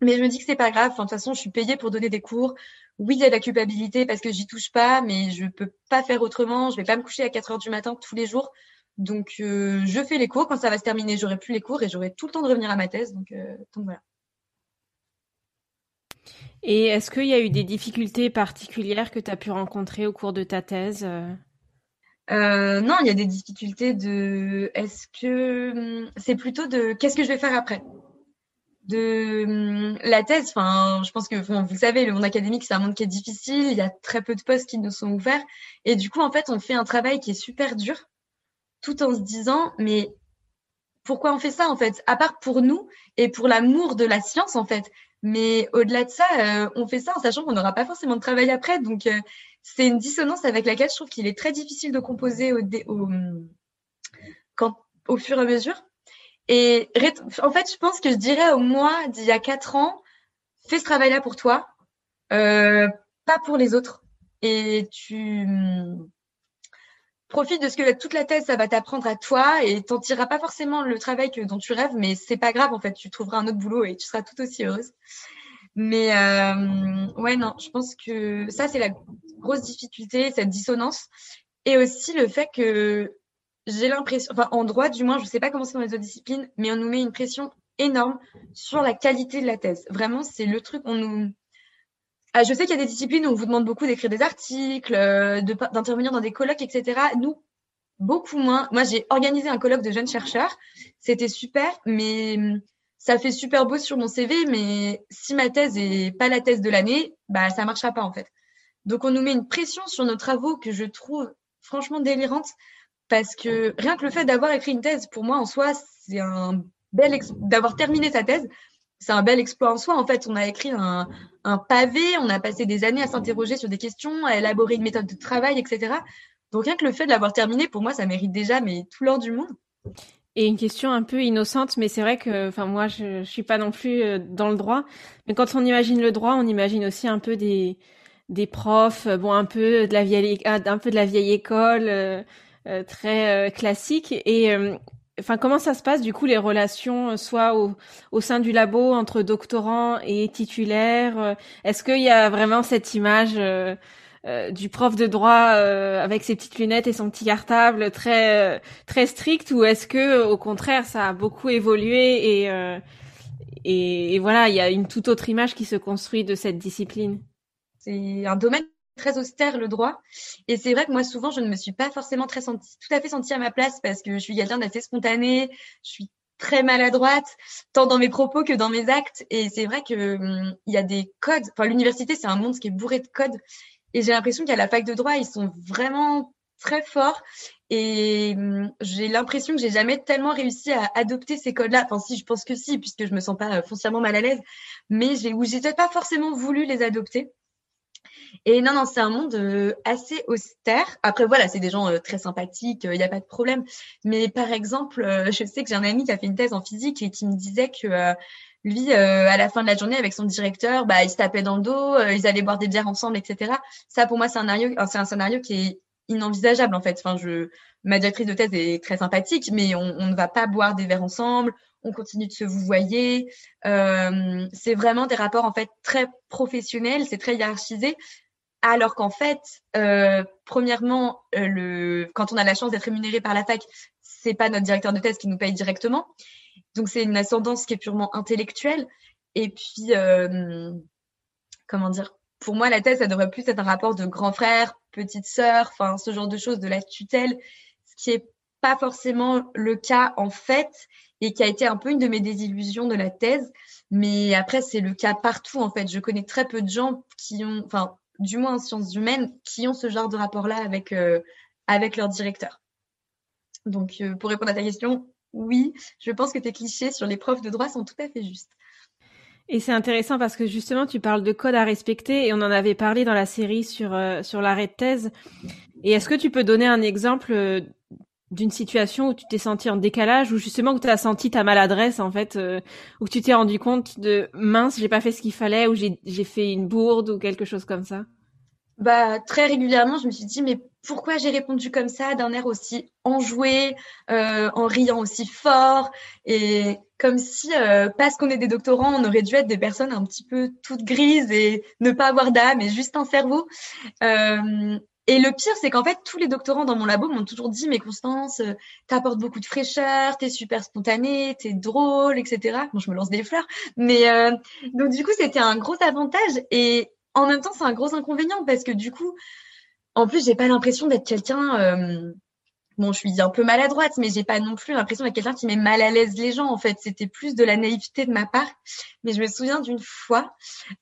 Mais je me dis que c'est pas grave. Enfin, de toute façon, je suis payée pour donner des cours. Oui, il y a de la culpabilité parce que j'y touche pas, mais je peux pas faire autrement. Je vais pas me coucher à 4 heures du matin tous les jours. Donc, euh, je fais les cours. Quand ça va se terminer, j'aurai plus les cours et j'aurai tout le temps de revenir à ma thèse. Donc, euh, donc voilà. Et est-ce qu'il y a eu des difficultés particulières que tu as pu rencontrer au cours de ta thèse euh, non, il y a des difficultés de. Est-ce que c'est plutôt de qu'est-ce que je vais faire après? De la thèse. Enfin, je pense que vous savez, le monde académique c'est un monde qui est difficile. Il y a très peu de postes qui nous sont ouverts et du coup, en fait, on fait un travail qui est super dur, tout en se disant mais pourquoi on fait ça en fait? À part pour nous et pour l'amour de la science en fait. Mais au-delà de ça, euh, on fait ça en sachant qu'on n'aura pas forcément de travail après. Donc, euh, c'est une dissonance avec laquelle je trouve qu'il est très difficile de composer au, au, quand, au fur et à mesure. Et en fait, je pense que je dirais au moi d'il y a quatre ans, fais ce travail-là pour toi, euh, pas pour les autres. Et tu profite de ce que toute la thèse, ça va t'apprendre à toi et t'en tireras pas forcément le travail que, dont tu rêves, mais c'est pas grave en fait, tu trouveras un autre boulot et tu seras tout aussi heureuse. Mais euh, ouais, non, je pense que ça, c'est la grosse difficulté, cette dissonance. Et aussi le fait que j'ai l'impression, enfin en droit du moins, je sais pas comment c'est dans les autres disciplines, mais on nous met une pression énorme sur la qualité de la thèse. Vraiment, c'est le truc, on nous je sais qu'il y a des disciplines où on vous demande beaucoup d'écrire des articles, euh, d'intervenir dans des colloques, etc. Nous, beaucoup moins. Moi, j'ai organisé un colloque de jeunes chercheurs. C'était super, mais hum, ça fait super beau sur mon CV. Mais si ma thèse est pas la thèse de l'année, bah, ça marchera pas, en fait. Donc, on nous met une pression sur nos travaux que je trouve franchement délirante parce que rien que le fait d'avoir écrit une thèse, pour moi, en soi, c'est un bel, d'avoir terminé sa thèse, c'est un bel exploit en soi. En fait, on a écrit un, pavé, on a passé des années à s'interroger sur des questions, à élaborer une méthode de travail, etc. Donc rien que le fait de l'avoir terminé, pour moi, ça mérite déjà mais tout l'or du monde. Et une question un peu innocente, mais c'est vrai que, enfin moi, je, je suis pas non plus euh, dans le droit. Mais quand on imagine le droit, on imagine aussi un peu des profs, bon un peu de la vieille, un peu de la vieille école, euh, euh, très classique. Et enfin comment ça se passe du coup les relations, soit au, au sein du labo entre doctorants et titulaires Est-ce qu'il y a vraiment cette image euh, du prof de droit euh, avec ses petites lunettes et son petit cartable très euh, très strict ou est-ce que au contraire ça a beaucoup évolué et, et, et voilà il y a une toute autre image qui se construit de cette discipline? C'est un domaine très austère le droit et c'est vrai que moi souvent je ne me suis pas forcément très senti, tout à fait sentie à ma place parce que je suis quelqu'un d'assez spontané je suis très maladroite, tant dans mes propos que dans mes actes. Et c'est vrai que hum, il y a des codes. Enfin, l'université, c'est un monde qui est bourré de codes. Et j'ai l'impression qu'à la fac de droit, ils sont vraiment très forts. Et hum, j'ai l'impression que j'ai jamais tellement réussi à adopter ces codes-là. Enfin, si, je pense que si, puisque je me sens pas euh, foncièrement mal à l'aise. Mais j'ai, où j'ai peut-être pas forcément voulu les adopter. Et non, non, c'est un monde euh, assez austère. Après, voilà, c'est des gens euh, très sympathiques, il n'y a pas de problème. Mais par exemple, je sais que j'ai un ami qui a fait une thèse en physique et qui me disait que lui, euh, à la fin de la journée, avec son directeur, bah, ils se tapaient dans le dos, euh, ils allaient boire des bières ensemble, etc. Ça, pour moi, c'est un scénario, c'est un scénario qui est inenvisageable en fait. Enfin, je, ma directrice de thèse est très sympathique, mais on, on ne va pas boire des verres ensemble. On continue de se vous voyez. Euh, c'est vraiment des rapports en fait très professionnels, c'est très hiérarchisé. Alors qu'en fait, euh, premièrement, le, quand on a la chance d'être rémunéré par la fac, c'est pas notre directeur de thèse qui nous paye directement. Donc c'est une ascendance qui est purement intellectuelle. Et puis, euh, comment dire, pour moi, la thèse, ça devrait plus être un rapport de grand frère, petite sœur, enfin ce genre de choses, de la tutelle, ce qui est pas forcément le cas en fait, et qui a été un peu une de mes désillusions de la thèse. Mais après, c'est le cas partout en fait. Je connais très peu de gens qui ont, enfin, du moins en sciences humaines, qui ont ce genre de rapport-là avec euh, avec leur directeur. Donc, euh, pour répondre à ta question, oui, je pense que tes clichés sur les profs de droit sont tout à fait justes. Et c'est intéressant parce que justement, tu parles de codes à respecter et on en avait parlé dans la série sur, euh, sur l'arrêt de thèse. Et est-ce que tu peux donner un exemple euh, d'une situation où tu t'es senti en décalage ou justement que tu as senti ta maladresse en fait, euh, où tu t'es rendu compte de mince, j'ai pas fait ce qu'il fallait ou j'ai fait une bourde ou quelque chose comme ça? Bah, très régulièrement, je me suis dit, mais pourquoi j'ai répondu comme ça, d'un air aussi enjoué, euh, en riant aussi fort, et comme si, euh, parce qu'on est des doctorants, on aurait dû être des personnes un petit peu toutes grises et ne pas avoir d'âme et juste un cerveau. Euh, et le pire, c'est qu'en fait, tous les doctorants dans mon labo m'ont toujours dit, mais Constance, euh, t'apportes beaucoup de fraîcheur, t'es super spontanée, t'es drôle, etc. Bon, je me lance des fleurs, mais euh, donc du coup, c'était un gros avantage. Et en même temps, c'est un gros inconvénient parce que du coup, en plus, j'ai pas l'impression d'être quelqu'un. Euh, bon, je suis un peu maladroite, mais j'ai pas non plus l'impression d'être quelqu'un qui met mal à l'aise les gens. En fait, c'était plus de la naïveté de ma part. Mais je me souviens d'une fois,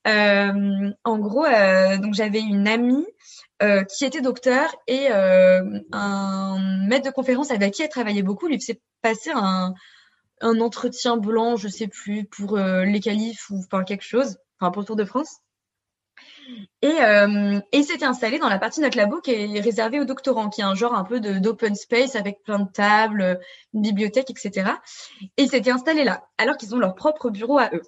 euh, en gros, euh, donc j'avais une amie qui était docteur et un maître de conférence avec qui elle travaillait beaucoup lui faisait passer un, un entretien blanc, je sais plus, pour les qualifs ou enfin quelque chose, enfin pour le Tour de France. Et, euh, et il s'était installé dans la partie de notre labo qui est réservée aux doctorants, qui est un genre un peu d'open space avec plein de tables, une bibliothèque, etc. Et il s'était installé là, alors qu'ils ont leur propre bureau à eux.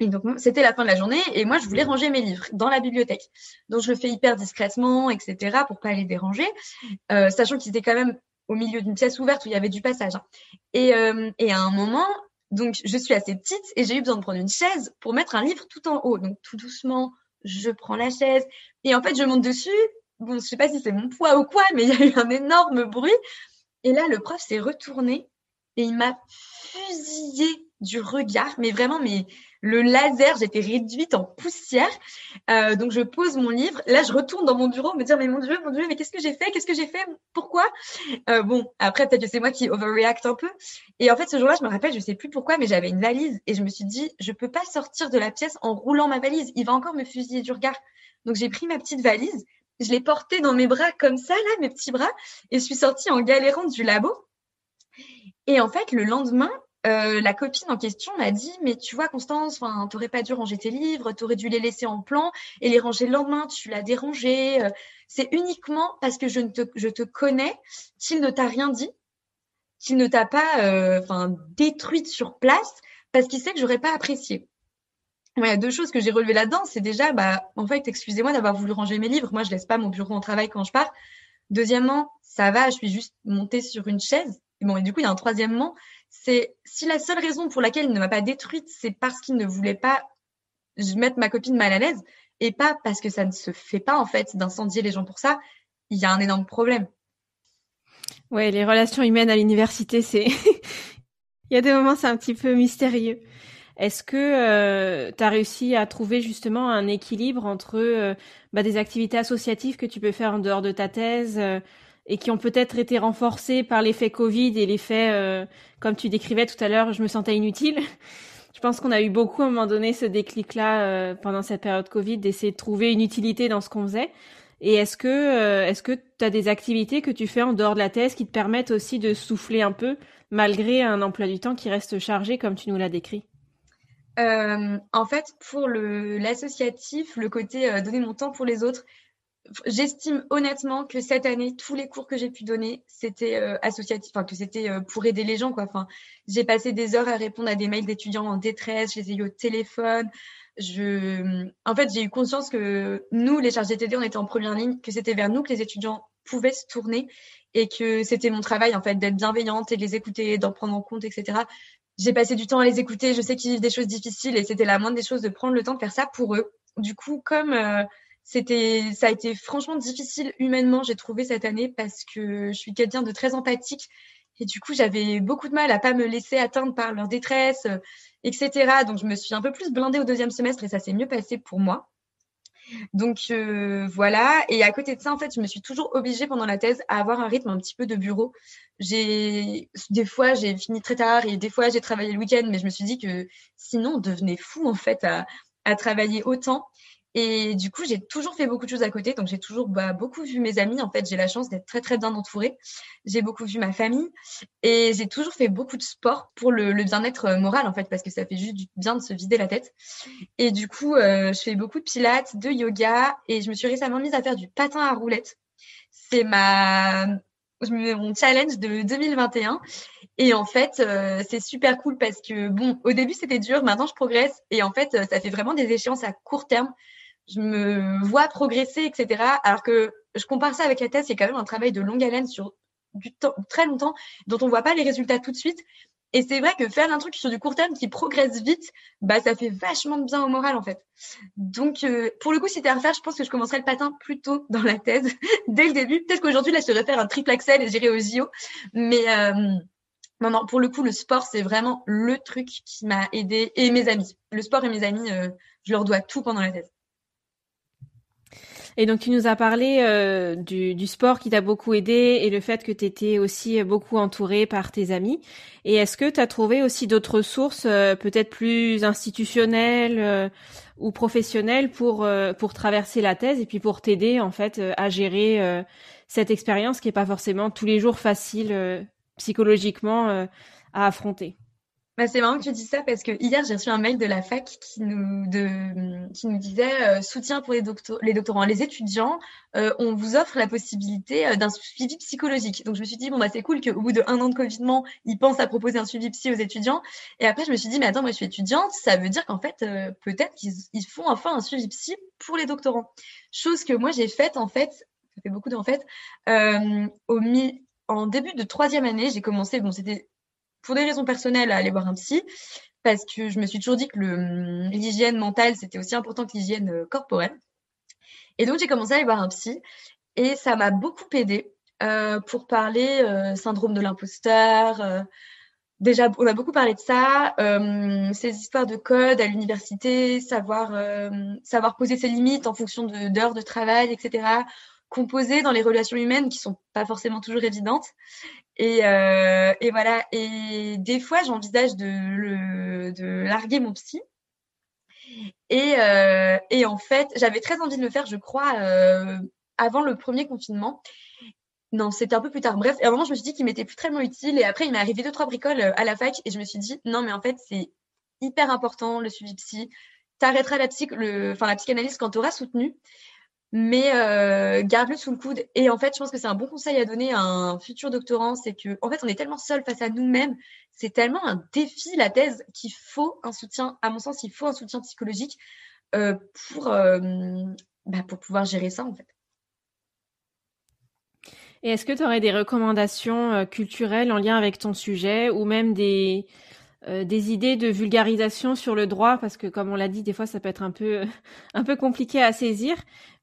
Et donc, c'était la fin de la journée et moi, je voulais ranger mes livres dans la bibliothèque. Donc, je le fais hyper discrètement, etc., pour pas les déranger, euh, sachant qu'ils étaient quand même au milieu d'une pièce ouverte où il y avait du passage. Hein. Et, euh, et à un moment, donc, je suis assez petite et j'ai eu besoin de prendre une chaise pour mettre un livre tout en haut. Donc, tout doucement, je prends la chaise et en fait je monte dessus. Bon, je sais pas si c'est mon poids ou quoi, mais il y a eu un énorme bruit. Et là, le prof s'est retourné et il m'a fusillé du regard, mais vraiment, mais le laser, j'étais réduite en poussière. Euh, donc je pose mon livre. Là, je retourne dans mon bureau, me dire mais mon dieu, mon dieu, mais qu'est-ce que j'ai fait? Qu'est-ce que j'ai fait? Pourquoi? Euh, Bon, après peut-être que c'est moi qui overreact un peu. Et en fait, ce jour-là, je me rappelle, je sais plus pourquoi, mais j'avais une valise et je me suis dit, je peux pas sortir de la pièce en roulant ma valise. Il va encore me fusiller du regard. Donc j'ai pris ma petite valise, je l'ai portée dans mes bras comme ça, là, mes petits bras, et je suis sortie en galérant du labo. Et en fait, le lendemain, euh, la copine en question m'a dit mais tu vois Constance, enfin t'aurais pas dû ranger tes livres, t'aurais dû les laisser en plan et les ranger le lendemain, tu l'as dérangé. Euh, c'est uniquement parce que je, ne te, je te connais qu'il ne t'a rien dit, qu'il ne t'a pas euh, enfin détruite sur place parce qu'il sait que j'aurais pas apprécié. A deux choses que j'ai relevées là-dedans. C'est déjà, bah, en fait, excusez-moi d'avoir voulu ranger mes livres. Moi, je laisse pas mon bureau en travail quand je pars. Deuxièmement, ça va, je suis juste montée sur une chaise. Bon, et du coup, il y a un troisièmement, c'est si la seule raison pour laquelle il ne m'a pas détruite, c'est parce qu'il ne voulait pas mettre ma copine mal à l'aise et pas parce que ça ne se fait pas, en fait, d'incendier les gens pour ça, il y a un énorme problème. Ouais, les relations humaines à l'université, c'est. (laughs) il y a des moments, c'est un petit peu mystérieux. Est-ce que euh, tu as réussi à trouver justement un équilibre entre euh, bah, des activités associatives que tu peux faire en dehors de ta thèse euh, et qui ont peut-être été renforcées par l'effet Covid et l'effet, comme tu décrivais tout à l'heure, je me sentais inutile. je pense qu'on a eu beaucoup à un moment donné ce déclic-là pendant cette période Covid d'essayer de trouver une utilité dans ce qu'on faisait. Et est-ce que est-ce que tu as des activités que tu fais en dehors de la thèse qui te permettent aussi de souffler un peu malgré un emploi du temps qui reste chargé comme tu nous l'as décrit? Euh, en fait, pour l'associatif, le côté euh, donner mon temps pour les autres, j'estime honnêtement que cette année, tous les cours que j'ai pu donner, c'était euh, associatif, enfin que c'était pour aider les gens, quoi. Enfin, j'ai passé des heures à répondre à des mails d'étudiants en détresse, je les ai eu au téléphone. Je, en fait, j'ai eu conscience que nous, les chargés TD, on était en première ligne, que c'était vers nous que les étudiants pouvaient se tourner et que c'était mon travail en fait d'être bienveillante et de les écouter, d'en prendre en compte, etc j'ai passé du temps à les écouter. Je sais qu'ils vivent des choses difficiles et c'était la moindre des choses de prendre le temps de faire ça pour eux. Du coup, comme euh, c'était, ça a été franchement difficile humainement, j'ai trouvé cette année parce que je suis quelqu'un de très empathique et du coup, j'avais beaucoup de mal à pas me laisser atteindre par leur détresse, euh, etc. Donc, je me suis un peu plus blindée au deuxième semestre et ça s'est mieux passé pour moi. Donc euh, voilà. Et à côté de ça, en fait, je me suis toujours obligée pendant la thèse à avoir un rythme un petit peu de bureau. J'ai des fois j'ai fini très tard et des fois j'ai travaillé le week-end, mais je me suis dit que sinon on devenait fou en fait à, à travailler autant. Et du coup, j'ai toujours fait beaucoup de choses à côté. Donc, j'ai toujours bah, beaucoup vu mes amis. En fait, j'ai la chance d'être très, très bien entourée. J'ai beaucoup vu ma famille. Et j'ai toujours fait beaucoup de sport pour le, bien-être euh, moral, en fait, parce que ça fait juste du bien de se vider la tête. Et du coup, euh, je fais beaucoup de pilates, de yoga. Et je me suis récemment mise à faire du patin à roulettes. C'est ma mon challenge de 2021. Et en fait, euh, c'est super cool parce que, bon, au début, c'était dur. Maintenant, je progresse. Et en fait, ça fait vraiment des échéances à court terme je me vois progresser, etc. Alors que je compare ça avec la thèse, c'est quand même un travail de longue haleine sur du temps, très longtemps, dont on voit pas les résultats tout de suite. Et c'est vrai que faire un truc sur du court terme qui progresse vite, bah ça fait vachement de bien au moral en fait. Donc euh, pour le coup, si c'était à refaire, je pense que je commencerais le patin plus tôt dans la thèse, (laughs) dès le début. Peut-être qu'aujourd'hui là, je devrais faire un triple axel et j'irai au JO. Mais euh, non, non, pour le coup, le sport, c'est vraiment le truc qui m'a aidé et mes amis. Le sport et mes amis, euh, je leur dois tout pendant la thèse. Et donc tu nous as parlé euh, du, du, sport qui t'a beaucoup aidé et le fait que tu étais aussi beaucoup entouré par tes amis. Et est-ce que tu as trouvé aussi d'autres sources euh, peut-être plus institutionnelles euh, ou professionnelles pour pour traverser la thèse et puis pour t'aider en fait à gérer cette expérience qui est pas forcément tous les jours facile psychologiquement à affronter? Bah, c'est marrant que tu dis ça parce que hier j'ai reçu un mail de la fac qui nous, de, qui nous disait euh, soutien pour les, doctorants, les étudiants, euh, on vous offre la possibilité euh, d'un suivi psychologique. Donc je me suis dit bon bah c'est cool qu'au bout de un an de covidement ils pensent à proposer un suivi psy aux étudiants. Et après je me suis dit mais attends moi je suis étudiante, ça veut dire qu'en fait peut-être qu'ils ils font enfin un suivi psy pour les doctorants. Chose que moi j'ai faite en fait, ça fait beaucoup de en fait, au mi en début de troisième année j'ai commencé bon c'était pour des raisons personnelles à aller voir un psy parce que je me suis toujours dit que l'hygiène mentale, c'était aussi important que l'hygiène euh, corporelle. Et donc, j'ai commencé à aller voir un psy et ça m'a beaucoup aidé euh, pour parler euh, syndrome de l'imposteur. Euh, déjà, on a beaucoup parlé de ça, euh, ces histoires de code à l'université, savoir, savoir poser ses limites en fonction d'heures de travail, etc composer dans les relations humaines qui sont pas forcément toujours évidentes. Et, euh, et voilà. Et des fois, j'envisage de, de larguer mon psy. Et, euh, et en fait, j'avais très envie de le faire, je crois, euh, avant le premier confinement. non, c'était un peu plus tard. Bref, à un moment, je me suis dit qu'il m'était plus très utile. Et après, il m'est arrivé deux, trois bricoles à la fac. Et je me suis dit, non, mais en fait, c'est hyper important, le suivi psy. T'arrêteras la, psy, le, la psychanalyse quand tu auras soutenu. Mais euh, garde-le sous le coude. Et en fait, je pense que c'est un bon conseil à donner à un futur doctorant. C'est que, en fait, on est tellement seul face à nous-mêmes. C'est tellement un défi, la thèse, qu'il faut un soutien, à mon sens, il faut un soutien psychologique euh, pour, euh, bah, pour pouvoir gérer ça, en fait. Et est-ce que tu aurais des recommandations culturelles en lien avec ton sujet ou même des, des idées de vulgarisation sur le droit? Parce que comme on l'a dit des fois ça peut être un peu (laughs) un peu compliqué à saisir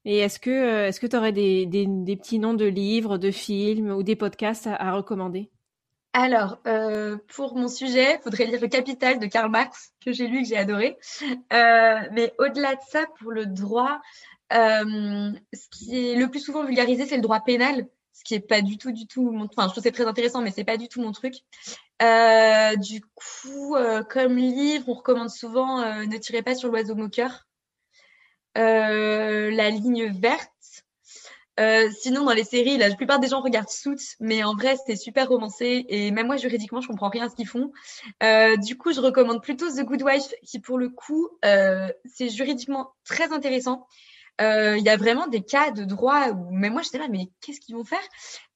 et est-ce que euh, tu aurais des, petits noms de livres de films ou des podcasts à, recommander? Alors, euh, pour mon sujet, il faudrait lire Le Capital de Karl Marx, que j'ai lu et que j'ai adoré. Euh, mais au-delà de ça, pour le droit, ce qui est le plus souvent vulgarisé, c'est le droit pénal ce qui est pas du tout, du tout mon... Enfin, je trouve c'est très intéressant, mais c'est pas du tout mon truc. Du coup, comme livre, on recommande souvent Ne tirez pas sur l'oiseau moqueur. La ligne verte. sinon, dans les séries, la plupart des gens regardent Suits, mais en vrai, c'est super romancé et même moi, juridiquement, je comprends rien à ce qu'ils font. du coup, je recommande plutôt The Good Wife, qui pour le coup, c'est juridiquement très intéressant. Euh, il y a vraiment des cas de droit où même moi j'étais là, mais qu'est-ce qu'ils vont faire?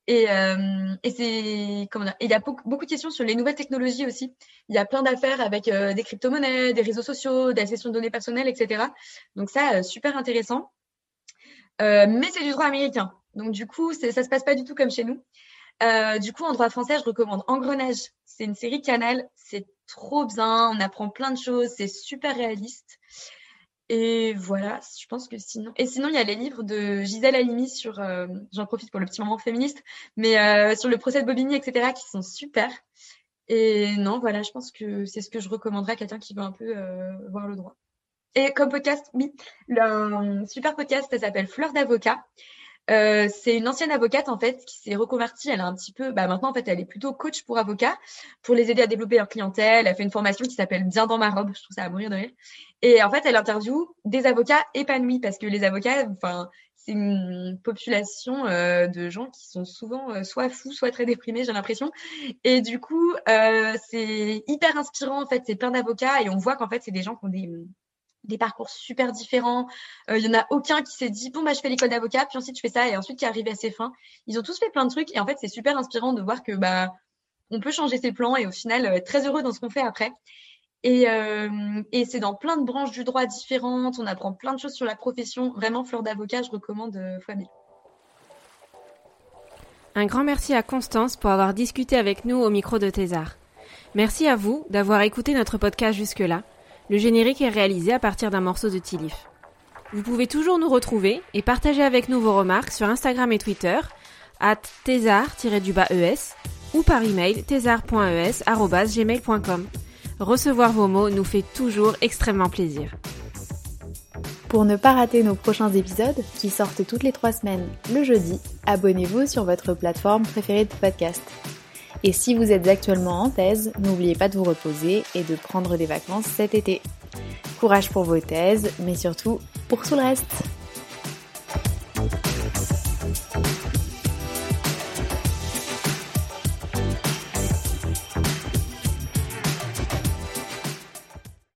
Et, euh, et c'est comment dire, il y a beaucoup, de questions sur les nouvelles technologies aussi. Il y a plein d'affaires avec euh, des crypto-monnaies, des réseaux sociaux, de la de données personnelles, etc. Donc ça, super intéressant. mais c'est du droit américain. Donc du coup, ça se passe pas du tout comme chez nous. du coup, en droit français, je recommande Engrenage. C'est une série Canal. C'est trop bien. On apprend plein de choses. C'est super réaliste. Et voilà, je pense que sinon. Et sinon, il y a les livres de Gisèle Halimi sur. Euh, j'en profite pour le petit moment féministe, mais euh, sur le procès de Bobigny, etc., qui sont super. Et non, voilà, je pense que c'est ce que je recommanderais à quelqu'un qui veut un peu euh, voir le droit. Et comme podcast, oui, un super podcast, ça s'appelle Fleur d'avocat. Euh, c'est une ancienne avocate en fait qui s'est reconvertie. Elle a un petit peu, bah maintenant en fait, elle est plutôt coach pour avocats pour les aider à développer leur clientèle. Elle fait une formation qui s'appelle Bien dans ma robe. Je trouve ça à mourir de rire. Et en fait, elle interviewe des avocats épanouis parce que les avocats, enfin, c'est une population euh, de gens qui sont souvent euh, soit fous, soit très déprimés, j'ai l'impression. Et du coup, euh, c'est hyper inspirant en fait. C'est plein d'avocats et on voit qu'en fait, c'est des gens qui ont des des parcours super différents. Il euh, y en a aucun qui s'est dit bon bah je fais l'école d'avocat puis ensuite je fais ça et ensuite qui arrive à ses fins. Ils ont tous fait plein de trucs et en fait c'est super inspirant de voir que bah on peut changer ses plans et au final être très heureux dans ce qu'on fait après. Et, euh, et c'est dans plein de branches du droit différentes. On apprend plein de choses sur la profession. Vraiment, fleur d'avocat, je recommande euh, Un grand merci à Constance pour avoir discuté avec nous au micro de Thésar. Merci à vous d'avoir écouté notre podcast jusque-là. Le générique est réalisé à partir d'un morceau de Tilif. Vous pouvez toujours nous retrouver et partager avec nous vos remarques sur Instagram et Twitter, at thésar-es ou par email thésar.es.gmail.com. Recevoir vos mots nous fait toujours extrêmement plaisir. Pour ne pas rater nos prochains épisodes, qui sortent toutes les trois semaines le jeudi, abonnez-vous sur votre plateforme préférée de podcast. Et si vous êtes actuellement en thèse, n'oubliez pas de vous reposer et de prendre des vacances cet été. Courage pour vos thèses, mais surtout pour tout le reste.